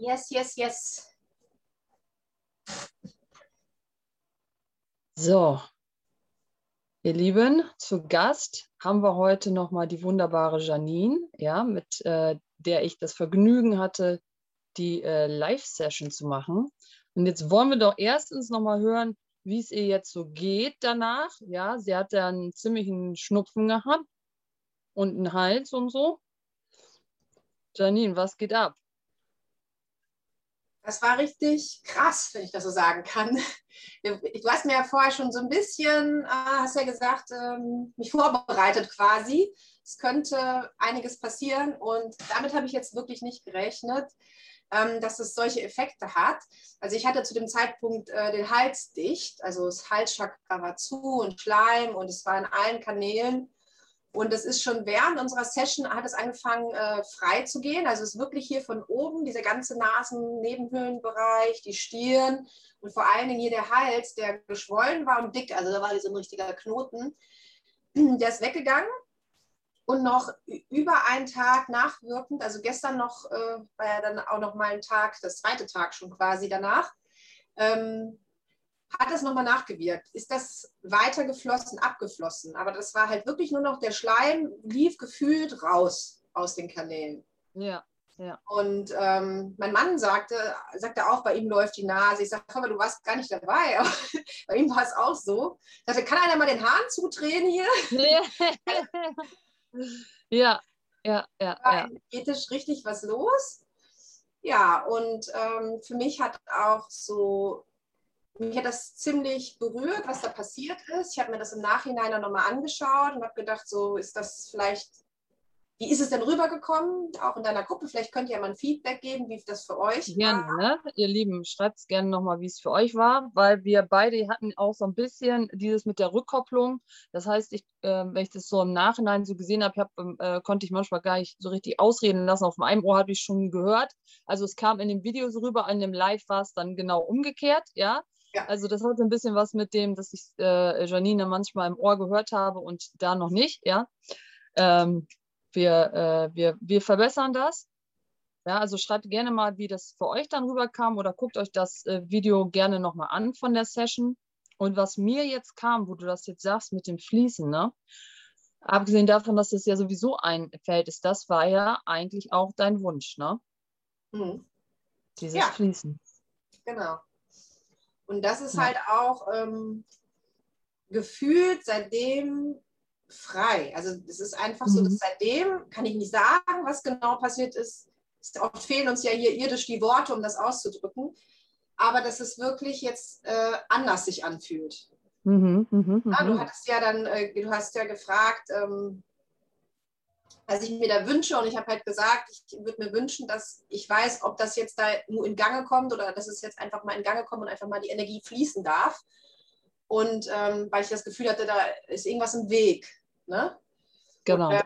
Yes, yes, yes. So, ihr Lieben, zu Gast haben wir heute nochmal die wunderbare Janine, ja, mit äh, der ich das Vergnügen hatte, die äh, Live-Session zu machen. Und jetzt wollen wir doch erstens nochmal hören, wie es ihr jetzt so geht danach. Ja, sie hat ja einen ziemlichen Schnupfen gehabt und einen Hals und so. Janine, was geht ab? Das war richtig krass, wenn ich das so sagen kann. Du hast mir ja vorher schon so ein bisschen, äh, hast ja gesagt, ähm, mich vorbereitet quasi. Es könnte einiges passieren und damit habe ich jetzt wirklich nicht gerechnet, ähm, dass es solche Effekte hat. Also ich hatte zu dem Zeitpunkt äh, den Hals dicht, also das Halschakra war zu und Schleim und es war in allen Kanälen. Und es ist schon während unserer Session hat es angefangen äh, frei zu gehen. Also es ist wirklich hier von oben, dieser ganze Nasen-Nebenhöhlenbereich, die Stirn und vor allen Dingen hier der Hals, der geschwollen war und dick. Also da war so ein richtiger Knoten. Der ist weggegangen und noch über einen Tag nachwirkend, also gestern noch, äh, war ja dann auch noch mal ein Tag, das zweite Tag schon quasi danach, ähm, hat das nochmal nachgewirkt. Ist das weiter geflossen, abgeflossen? Aber das war halt wirklich nur noch, der Schleim lief gefühlt raus aus den Kanälen. Ja. Ja. Und ähm, mein Mann sagte, sagte auch, bei ihm läuft die Nase. Ich sagte, aber du warst gar nicht dabei. Aber bei ihm war es auch so. Ich dachte, kann einer mal den Hahn zudrehen hier? ja, ja, ja. War ja. energetisch richtig was los. Ja, und ähm, für mich hat auch so mich hat das ziemlich berührt, was da passiert ist. Ich habe mir das im Nachhinein dann nochmal angeschaut und habe gedacht, so ist das vielleicht, wie ist es denn rübergekommen, auch in deiner Gruppe? Vielleicht könnt ihr ja mal ein Feedback geben, wie das für euch gerne, war. Ne? Ihr Lieben, schreibt es gerne nochmal, wie es für euch war, weil wir beide hatten auch so ein bisschen dieses mit der Rückkopplung. Das heißt, ich, äh, wenn ich das so im Nachhinein so gesehen habe, hab, äh, konnte ich manchmal gar nicht so richtig ausreden lassen. Auf einem Ohr habe ich schon gehört. Also es kam in dem Video so rüber, in dem Live war es dann genau umgekehrt, ja. Ja. Also das hat ein bisschen was mit dem, dass ich äh, Janine manchmal im Ohr gehört habe und da noch nicht, ja. Ähm, wir, äh, wir, wir verbessern das. Ja, also schreibt gerne mal, wie das für euch dann rüberkam oder guckt euch das äh, Video gerne nochmal an von der Session. Und was mir jetzt kam, wo du das jetzt sagst mit dem Fließen, ne? Abgesehen davon, dass es ja sowieso ein Feld ist, das war ja eigentlich auch dein Wunsch, ne? Mhm. Dieses ja. Fließen. Genau. Und das ist halt auch ähm, gefühlt seitdem frei. Also es ist einfach mhm. so, dass seitdem kann ich nicht sagen, was genau passiert ist. Oft fehlen uns ja hier irdisch die Worte, um das auszudrücken. Aber dass es wirklich jetzt äh, anders sich anfühlt. Mhm, mh, mh. Ja, du hattest ja dann, äh, du hast ja gefragt, ähm, was ich mir da wünsche. Und ich habe halt gesagt, ich würde mir wünschen, dass ich weiß, ob das jetzt da nur in Gange kommt oder dass es jetzt einfach mal in Gange kommt und einfach mal die Energie fließen darf. Und ähm, weil ich das Gefühl hatte, da ist irgendwas im Weg. Ne? Genau. Und, äh,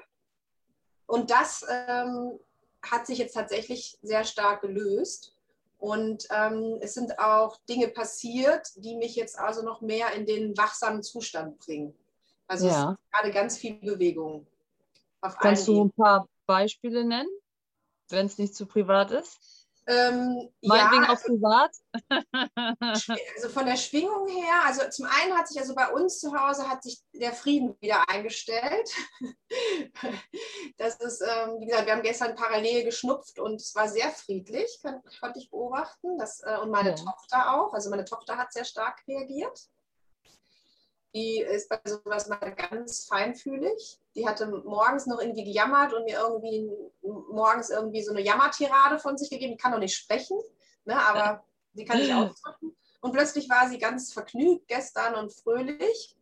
und das ähm, hat sich jetzt tatsächlich sehr stark gelöst. Und ähm, es sind auch Dinge passiert, die mich jetzt also noch mehr in den wachsamen Zustand bringen. Also ja. es ist gerade ganz viel Bewegung. Kannst du ein paar Beispiele nennen, wenn es nicht zu privat ist? Ähm, Meinetwegen ja, auch privat. also von der Schwingung her, also zum einen hat sich also bei uns zu Hause hat sich der Frieden wieder eingestellt. Das ist, ähm, wie gesagt, wir haben gestern parallel geschnupft und es war sehr friedlich, kann, konnte ich beobachten. Das, äh, und meine ja. Tochter auch. Also meine Tochter hat sehr stark reagiert. Die ist bei sowas mal ganz feinfühlig. Die hatte morgens noch irgendwie gejammert und mir irgendwie morgens irgendwie so eine Jammertirade von sich gegeben. Die kann noch nicht sprechen, ne, aber die kann nicht ausdrücken. Und plötzlich war sie ganz vergnügt gestern und fröhlich.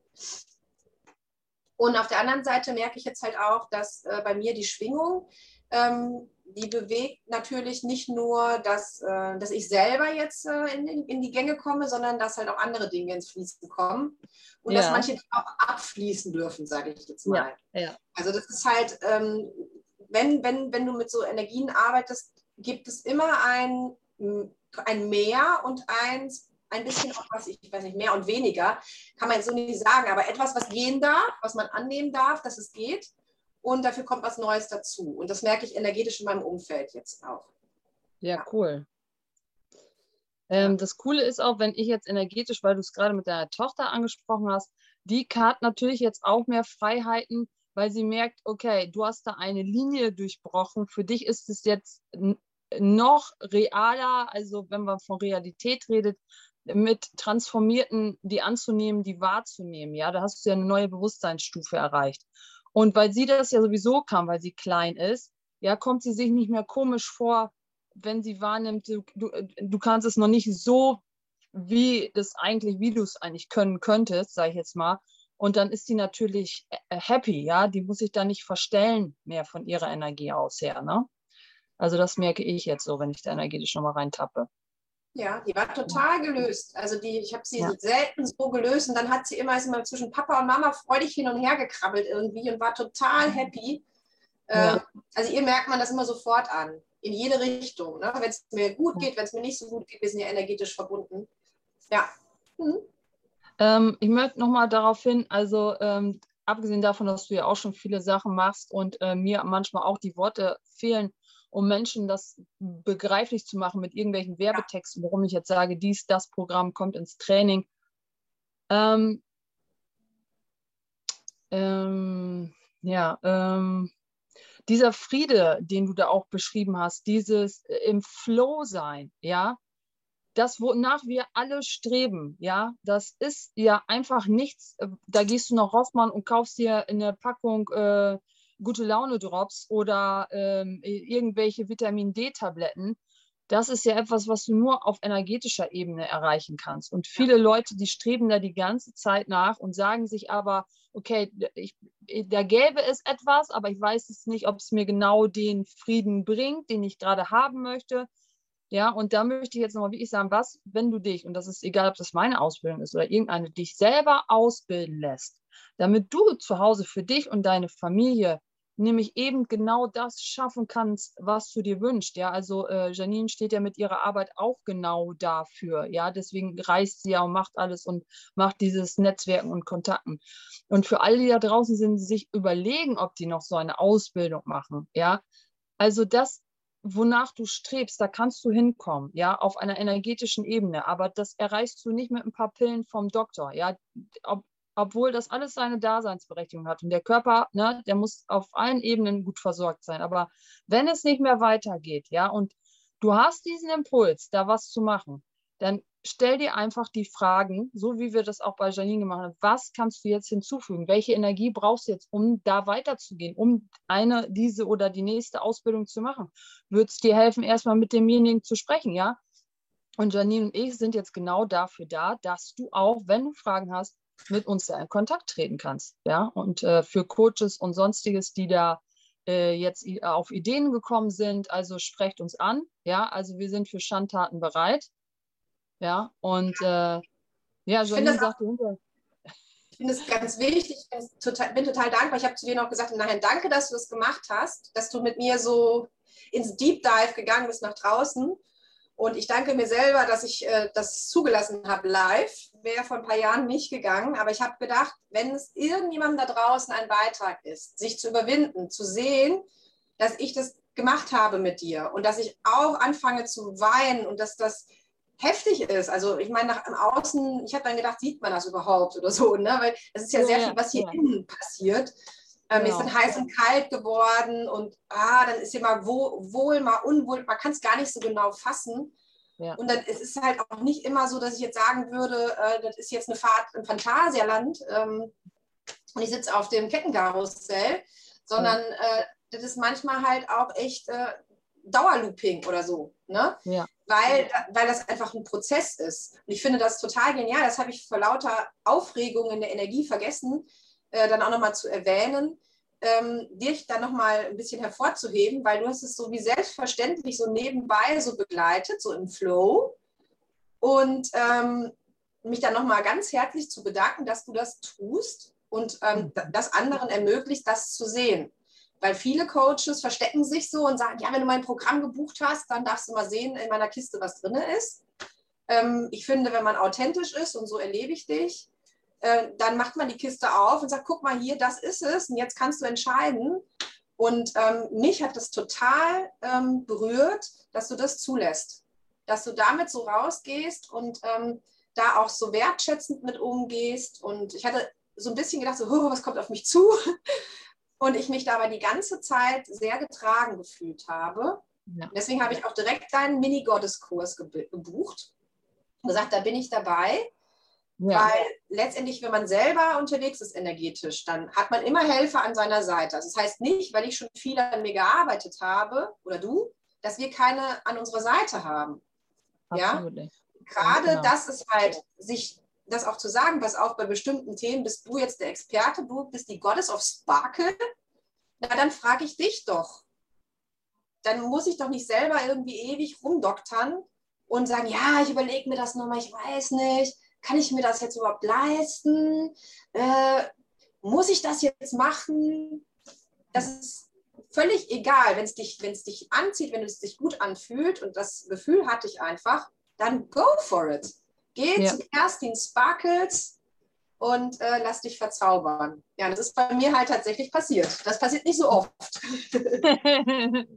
Und auf der anderen Seite merke ich jetzt halt auch, dass äh, bei mir die Schwingung ähm, die bewegt natürlich nicht nur, dass, äh, dass ich selber jetzt äh, in, in, die Gänge komme, sondern dass halt auch andere Dinge ins Fließen kommen und ja. dass manche auch abfließen dürfen, sage ich jetzt mal. Ja. Ja. Also das ist halt, ähm, wenn, wenn, wenn du mit so Energien arbeitest, gibt es immer ein, ein Mehr und eins, ein bisschen auch was, ich weiß nicht, mehr und weniger, kann man jetzt so nicht sagen, aber etwas, was gehen darf, was man annehmen darf, dass es geht und dafür kommt was Neues dazu. Und das merke ich energetisch in meinem Umfeld jetzt auch. Ja, cool. Ähm, das Coole ist auch, wenn ich jetzt energetisch, weil du es gerade mit deiner Tochter angesprochen hast, die hat natürlich jetzt auch mehr Freiheiten, weil sie merkt, okay, du hast da eine Linie durchbrochen. Für dich ist es jetzt noch realer, also wenn man von Realität redet, mit Transformierten die anzunehmen, die wahrzunehmen. Ja, da hast du ja eine neue Bewusstseinsstufe erreicht. Und weil sie das ja sowieso kann, weil sie klein ist, ja, kommt sie sich nicht mehr komisch vor, wenn sie wahrnimmt, du, du, du kannst es noch nicht so, wie das eigentlich, wie du es eigentlich können könntest, sage ich jetzt mal. Und dann ist sie natürlich äh, happy, ja, die muss sich da nicht verstellen mehr von ihrer Energie aus her, ne? Also das merke ich jetzt so, wenn ich da energetisch nochmal reintappe. Ja, die war total gelöst. Also die, ich habe sie ja. selten so gelöst und dann hat sie immer, ist immer zwischen Papa und Mama freudig hin und her gekrabbelt irgendwie und war total happy. Ja. Äh, also ihr merkt man das immer sofort an, in jede Richtung. Ne? Wenn es mir gut geht, wenn es mir nicht so gut geht, wir sind ja energetisch verbunden. Ja. Mhm. Ähm, ich möchte nochmal darauf hin, also ähm, abgesehen davon, dass du ja auch schon viele Sachen machst und äh, mir manchmal auch die Worte fehlen, um Menschen das begreiflich zu machen mit irgendwelchen Werbetexten, warum ich jetzt sage, dies, das Programm kommt ins Training. Ähm, ähm, ja, ähm, dieser Friede, den du da auch beschrieben hast, dieses äh, im Flow sein, ja, das, wonach wir alle streben, ja, das ist ja einfach nichts. Äh, da gehst du nach Rossmann und kaufst dir eine Packung äh, gute Laune Drops oder ähm, irgendwelche Vitamin D-Tabletten. Das ist ja etwas, was du nur auf energetischer Ebene erreichen kannst. Und viele Leute, die streben da die ganze Zeit nach und sagen sich aber, okay, ich, da gäbe es etwas, aber ich weiß es nicht, ob es mir genau den Frieden bringt, den ich gerade haben möchte. Ja, und da möchte ich jetzt nochmal wirklich sagen, was, wenn du dich, und das ist egal, ob das meine Ausbildung ist oder irgendeine, dich selber ausbilden lässt, damit du zu Hause für dich und deine Familie nämlich eben genau das schaffen kannst, was du dir wünschst. Ja, also äh, Janine steht ja mit ihrer Arbeit auch genau dafür. Ja, deswegen reist sie ja und macht alles und macht dieses Netzwerken und Kontakten. Und für alle, die da draußen sind, sich überlegen, ob die noch so eine Ausbildung machen. Ja, also das wonach du strebst, da kannst du hinkommen, ja, auf einer energetischen Ebene. Aber das erreichst du nicht mit ein paar Pillen vom Doktor, ja. Ob, obwohl das alles seine Daseinsberechtigung hat. Und der Körper, ne, der muss auf allen Ebenen gut versorgt sein. Aber wenn es nicht mehr weitergeht, ja, und du hast diesen Impuls, da was zu machen, dann stell dir einfach die Fragen, so wie wir das auch bei Janine gemacht haben. Was kannst du jetzt hinzufügen? Welche Energie brauchst du jetzt, um da weiterzugehen, um eine, diese oder die nächste Ausbildung zu machen? Würde es dir helfen, erstmal mit demjenigen zu sprechen, ja? Und Janine und ich sind jetzt genau dafür da, dass du auch, wenn du Fragen hast, mit uns da in Kontakt treten kannst. Ja? Und äh, für Coaches und sonstiges, die da äh, jetzt auf Ideen gekommen sind, also sprecht uns an. Ja, also wir sind für Schandtaten bereit. Ja, und äh, ja, Janine sagte hinterher. Ich finde es ganz wichtig, ich bin total, bin total dankbar. Ich habe zu dir noch gesagt, nachher danke, dass du das gemacht hast, dass du mit mir so ins Deep Dive gegangen bist nach draußen und ich danke mir selber, dass ich äh, das zugelassen habe live. Wäre vor ein paar Jahren nicht gegangen. Aber ich habe gedacht, wenn es irgendjemandem da draußen ein Beitrag ist, sich zu überwinden, zu sehen, dass ich das gemacht habe mit dir und dass ich auch anfange zu weinen und dass das heftig ist. Also ich meine, nach außen, ich habe dann gedacht, sieht man das überhaupt oder so, ne? Weil es ist ja, ja sehr viel, was hier ja. innen passiert. Ähm, genau. ist heiß und kalt geworden und ah, dann ist hier mal wo, wohl, mal unwohl. Man kann es gar nicht so genau fassen. Ja. Und dann, es ist halt auch nicht immer so, dass ich jetzt sagen würde, äh, das ist jetzt eine Fahrt im Phantasialand ähm, und ich sitze auf dem Kettenkarussell, sondern äh, das ist manchmal halt auch echt äh, Dauerlooping oder so. Ne? Ja. Weil, weil das einfach ein Prozess ist. Und ich finde das total genial. Das habe ich vor lauter Aufregung in der Energie vergessen äh, dann auch nochmal zu erwähnen, ähm, dich dann nochmal ein bisschen hervorzuheben, weil du hast es so wie selbstverständlich so nebenbei so begleitet, so im Flow. Und ähm, mich dann nochmal ganz herzlich zu bedanken, dass du das tust und ähm, mhm. das anderen ermöglicht, das zu sehen. Weil viele Coaches verstecken sich so und sagen, ja, wenn du mein Programm gebucht hast, dann darfst du mal sehen in meiner Kiste, was drin ist. Ähm, ich finde, wenn man authentisch ist, und so erlebe ich dich, äh, dann macht man die Kiste auf und sagt, guck mal hier, das ist es und jetzt kannst du entscheiden. Und ähm, mich hat das total ähm, berührt, dass du das zulässt. dass du damit so rausgehst und ähm, da auch so wertschätzend mit umgehst. Und ich hatte so ein bisschen gedacht, so, was kommt auf mich zu? Und ich mich dabei die ganze Zeit sehr getragen gefühlt habe. Ja. Deswegen habe ich auch direkt deinen Mini-Gotteskurs gebucht und gesagt, da bin ich dabei. Ja. Weil letztendlich, wenn man selber unterwegs ist energetisch, dann hat man immer Helfer an seiner Seite. Also das heißt nicht, weil ich schon viel an mir gearbeitet habe oder du, dass wir keine an unserer Seite haben. Absolut. Ja? Gerade genau. das ist halt, sich das auch zu sagen, pass auf, bei bestimmten Themen bist du jetzt der Experte, du bist die Goddess of Sparkle, na dann frage ich dich doch. Dann muss ich doch nicht selber irgendwie ewig rumdoktern und sagen, ja, ich überlege mir das nochmal, ich weiß nicht, kann ich mir das jetzt überhaupt leisten? Äh, muss ich das jetzt machen? Das ist völlig egal, wenn es dich, dich anzieht, wenn es dich gut anfühlt und das Gefühl hatte ich einfach, dann go for it. Geh ja. zu Kerstin Sparkles und äh, lass dich verzaubern. Ja, das ist bei mir halt tatsächlich passiert. Das passiert nicht so oft.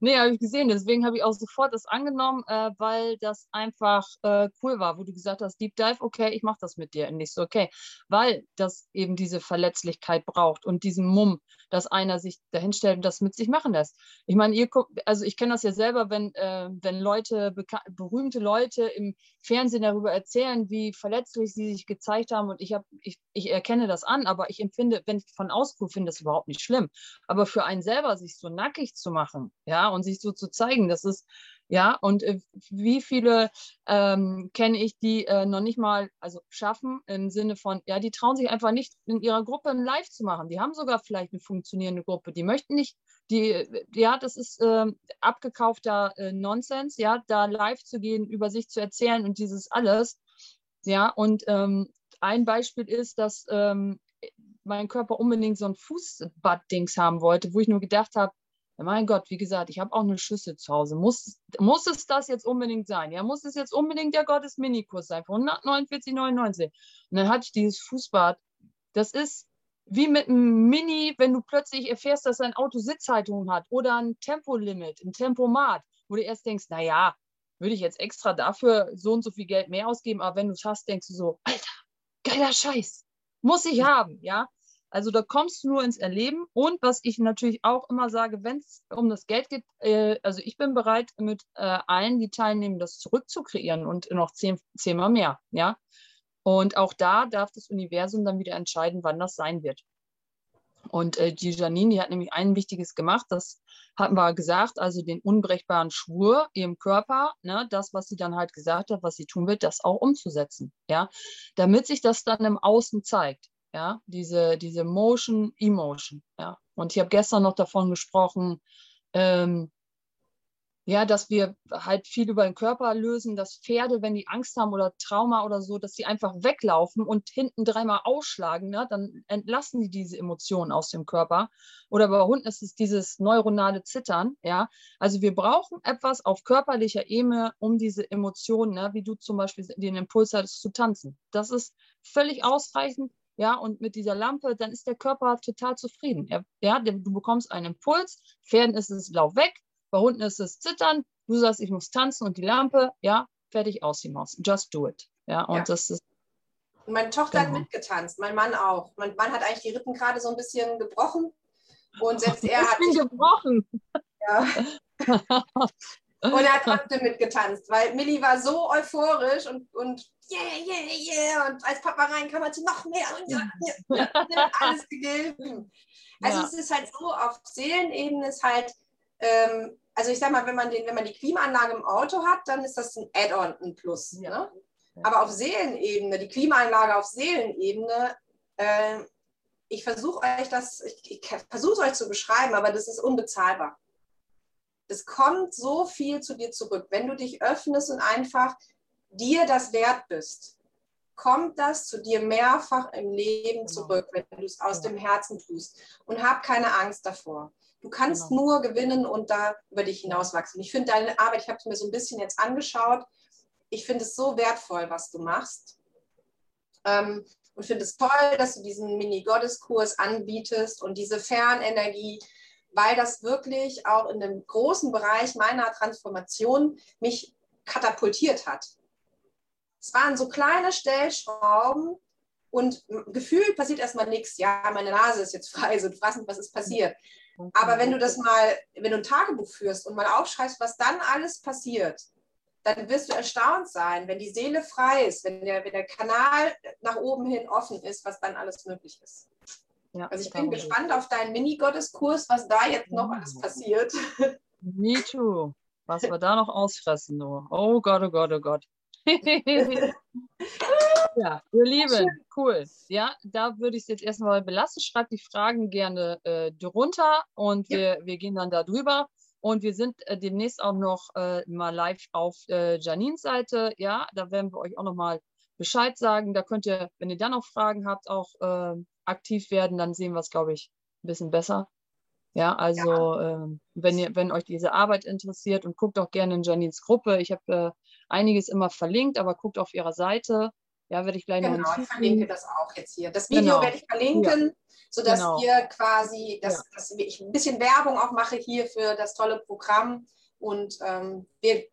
nee, habe ich gesehen. Deswegen habe ich auch sofort das angenommen, äh, weil das einfach äh, cool war, wo du gesagt hast, Deep Dive, okay, ich mache das mit dir. Und nicht so, okay, weil das eben diese Verletzlichkeit braucht und diesen Mumm, dass einer sich dahinstellt und das mit sich machen lässt. Ich meine, ihr guckt, also ich kenne das ja selber, wenn, äh, wenn Leute, berühmte Leute im Fernsehen darüber erzählen, wie verletzlich sie sich gezeigt haben und ich, hab, ich, ich erkenne das an, aber ich empfinde, wenn ich von gucke, finde das überhaupt nicht schlimm. Aber für einen selber sich so nackig zu machen, ja, und sich so zu zeigen, das ist, ja, und äh, wie viele ähm, kenne ich, die äh, noch nicht mal, also schaffen im Sinne von, ja, die trauen sich einfach nicht in ihrer Gruppe ein Live zu machen. Die haben sogar vielleicht eine funktionierende Gruppe. Die möchten nicht, die, ja, das ist äh, abgekaufter äh, Nonsens, ja, da live zu gehen, über sich zu erzählen und dieses alles. Ja, und ähm, ein Beispiel ist, dass ähm, mein Körper unbedingt so ein Fußbad-Dings haben wollte, wo ich nur gedacht habe, mein Gott, wie gesagt, ich habe auch eine Schüssel zu Hause. Muss, muss es das jetzt unbedingt sein? Ja, muss es jetzt unbedingt der Gottes-Minikurs sein von 149,99? Und dann hatte ich dieses Fußbad. Das ist wie mit einem Mini, wenn du plötzlich erfährst, dass ein Auto Sitzhaltung hat oder ein Tempolimit, ein Tempomat, wo du erst denkst, naja, würde ich jetzt extra dafür so und so viel Geld mehr ausgeben, aber wenn du es hast, denkst du so, Alter, geiler Scheiß, muss ich haben, ja. Also da kommst du nur ins Erleben. Und was ich natürlich auch immer sage, wenn es um das Geld geht, äh, also ich bin bereit, mit äh, allen, die teilnehmen, das zurückzukreieren und noch zehn, zehnmal mehr. Ja? Und auch da darf das Universum dann wieder entscheiden, wann das sein wird. Und äh, die Janine, die hat nämlich ein Wichtiges gemacht, das hatten wir gesagt, also den unbrechbaren Schwur im Körper, ne, das, was sie dann halt gesagt hat, was sie tun wird, das auch umzusetzen, ja, damit sich das dann im Außen zeigt ja, diese, diese Motion, Emotion, ja. Und ich habe gestern noch davon gesprochen, ähm, ja, dass wir halt viel über den Körper lösen, dass Pferde, wenn die Angst haben oder Trauma oder so, dass sie einfach weglaufen und hinten dreimal ausschlagen, ne? dann entlassen die diese Emotionen aus dem Körper. Oder bei Hunden ist es dieses neuronale Zittern, ja. Also wir brauchen etwas auf körperlicher Ebene, um diese Emotionen, ne? wie du zum Beispiel den Impuls hattest, zu tanzen. Das ist völlig ausreichend ja, und mit dieser Lampe, dann ist der Körper total zufrieden. Ja, du bekommst einen Impuls, Pferden ist es Lauf weg, bei Hunden ist es Zittern, du sagst, ich muss tanzen und die Lampe, ja, fertig aus die Maus. Just do it. Ja, und ja. das ist. Meine Tochter genau. hat mitgetanzt, mein Mann auch. Mein Mann hat eigentlich die Rippen gerade so ein bisschen gebrochen. Und selbst er hat. Ich bin gebrochen. Ja. Und er hat trotzdem mitgetanzt, weil Millie war so euphorisch und, und yeah, yeah, yeah. Und als Papa reinkam, hat sie noch mehr und ja, ja, ja, alles gegeben. Also ja. es ist halt so, auf Seelenebene ist halt, ähm, also ich sag mal, wenn man, den, wenn man die Klimaanlage im Auto hat, dann ist das ein Add-on, ein Plus. Ne? Aber auf Seelenebene, die Klimaanlage auf Seelenebene, äh, ich versuche euch das, ich, ich versuche euch zu beschreiben, aber das ist unbezahlbar es kommt so viel zu dir zurück. Wenn du dich öffnest und einfach dir das wert bist, kommt das zu dir mehrfach im Leben genau. zurück, wenn du es aus dem Herzen tust. Und hab keine Angst davor. Du kannst genau. nur gewinnen und da über dich hinauswachsen. Ich finde deine Arbeit, ich habe es mir so ein bisschen jetzt angeschaut, ich finde es so wertvoll, was du machst. Ähm, und finde es toll, dass du diesen Mini-Goddess-Kurs anbietest und diese Fernenergie, weil das wirklich auch in dem großen Bereich meiner Transformation mich katapultiert hat. Es waren so kleine Stellschrauben und gefühlt passiert erstmal nichts. Ja, meine Nase ist jetzt frei, so frassen, was ist passiert. Aber wenn du das mal, wenn du ein Tagebuch führst und mal aufschreibst, was dann alles passiert, dann wirst du erstaunt sein, wenn die Seele frei ist, wenn der, wenn der Kanal nach oben hin offen ist, was dann alles möglich ist. Ja, also ich bin gespannt auf deinen Mini-Gotteskurs, was da jetzt noch alles passiert. Me too. Was wir da noch ausfressen, nur. Oh Gott, oh Gott, oh Gott. ja, ihr Lieben, cool. Ja, da würde ich es jetzt erstmal belassen. Schreibt die Fragen gerne äh, drunter und ja. wir, wir gehen dann da drüber. Und wir sind äh, demnächst auch noch äh, mal live auf äh, Janines Seite. Ja, da werden wir euch auch noch mal Bescheid sagen. Da könnt ihr, wenn ihr dann noch Fragen habt, auch äh, aktiv werden. Dann sehen wir es, glaube ich, ein bisschen besser. Ja, also ja. Ähm, wenn, ihr, wenn euch diese Arbeit interessiert und guckt auch gerne in Janines Gruppe. Ich habe äh, einiges immer verlinkt, aber guckt auf ihrer Seite. Ja, werde ich gleich genau, noch Genau, ich verlinke das auch jetzt hier. Das Video genau. werde ich verlinken, ja. sodass genau. ihr quasi, dass, ja. dass ich ein bisschen Werbung auch mache hier für das tolle Programm und ähm, wir,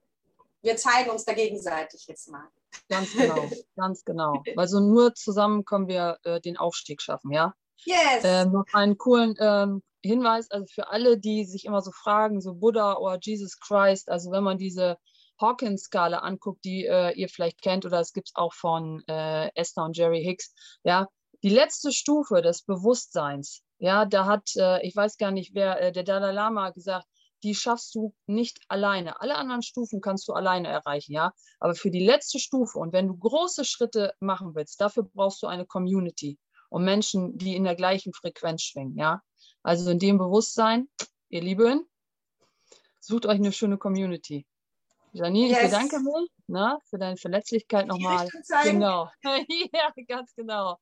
wir zeigen uns da gegenseitig jetzt mal. Ganz genau, ganz genau. Also nur zusammen können wir äh, den Aufstieg schaffen, ja? Yes. Äh, noch einen coolen ähm, Hinweis, also für alle, die sich immer so fragen, so Buddha oder Jesus Christ, also wenn man diese Hawkins-Skala anguckt, die äh, ihr vielleicht kennt, oder es gibt es auch von äh, Esther und Jerry Hicks, ja, die letzte Stufe des Bewusstseins, ja, da hat, äh, ich weiß gar nicht, wer, äh, der Dalai Lama gesagt, die schaffst du nicht alleine. Alle anderen Stufen kannst du alleine erreichen, ja. Aber für die letzte Stufe und wenn du große Schritte machen willst, dafür brauchst du eine Community und Menschen, die in der gleichen Frequenz schwingen, ja. Also in dem Bewusstsein, ihr Lieben, sucht euch eine schöne Community. Janine, yes. ich bedanke mich ne, für deine Verletzlichkeit nochmal. Genau. ja, ganz genau.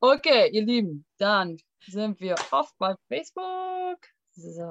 Okay, ihr Lieben, dann sind wir oft bei Facebook. So.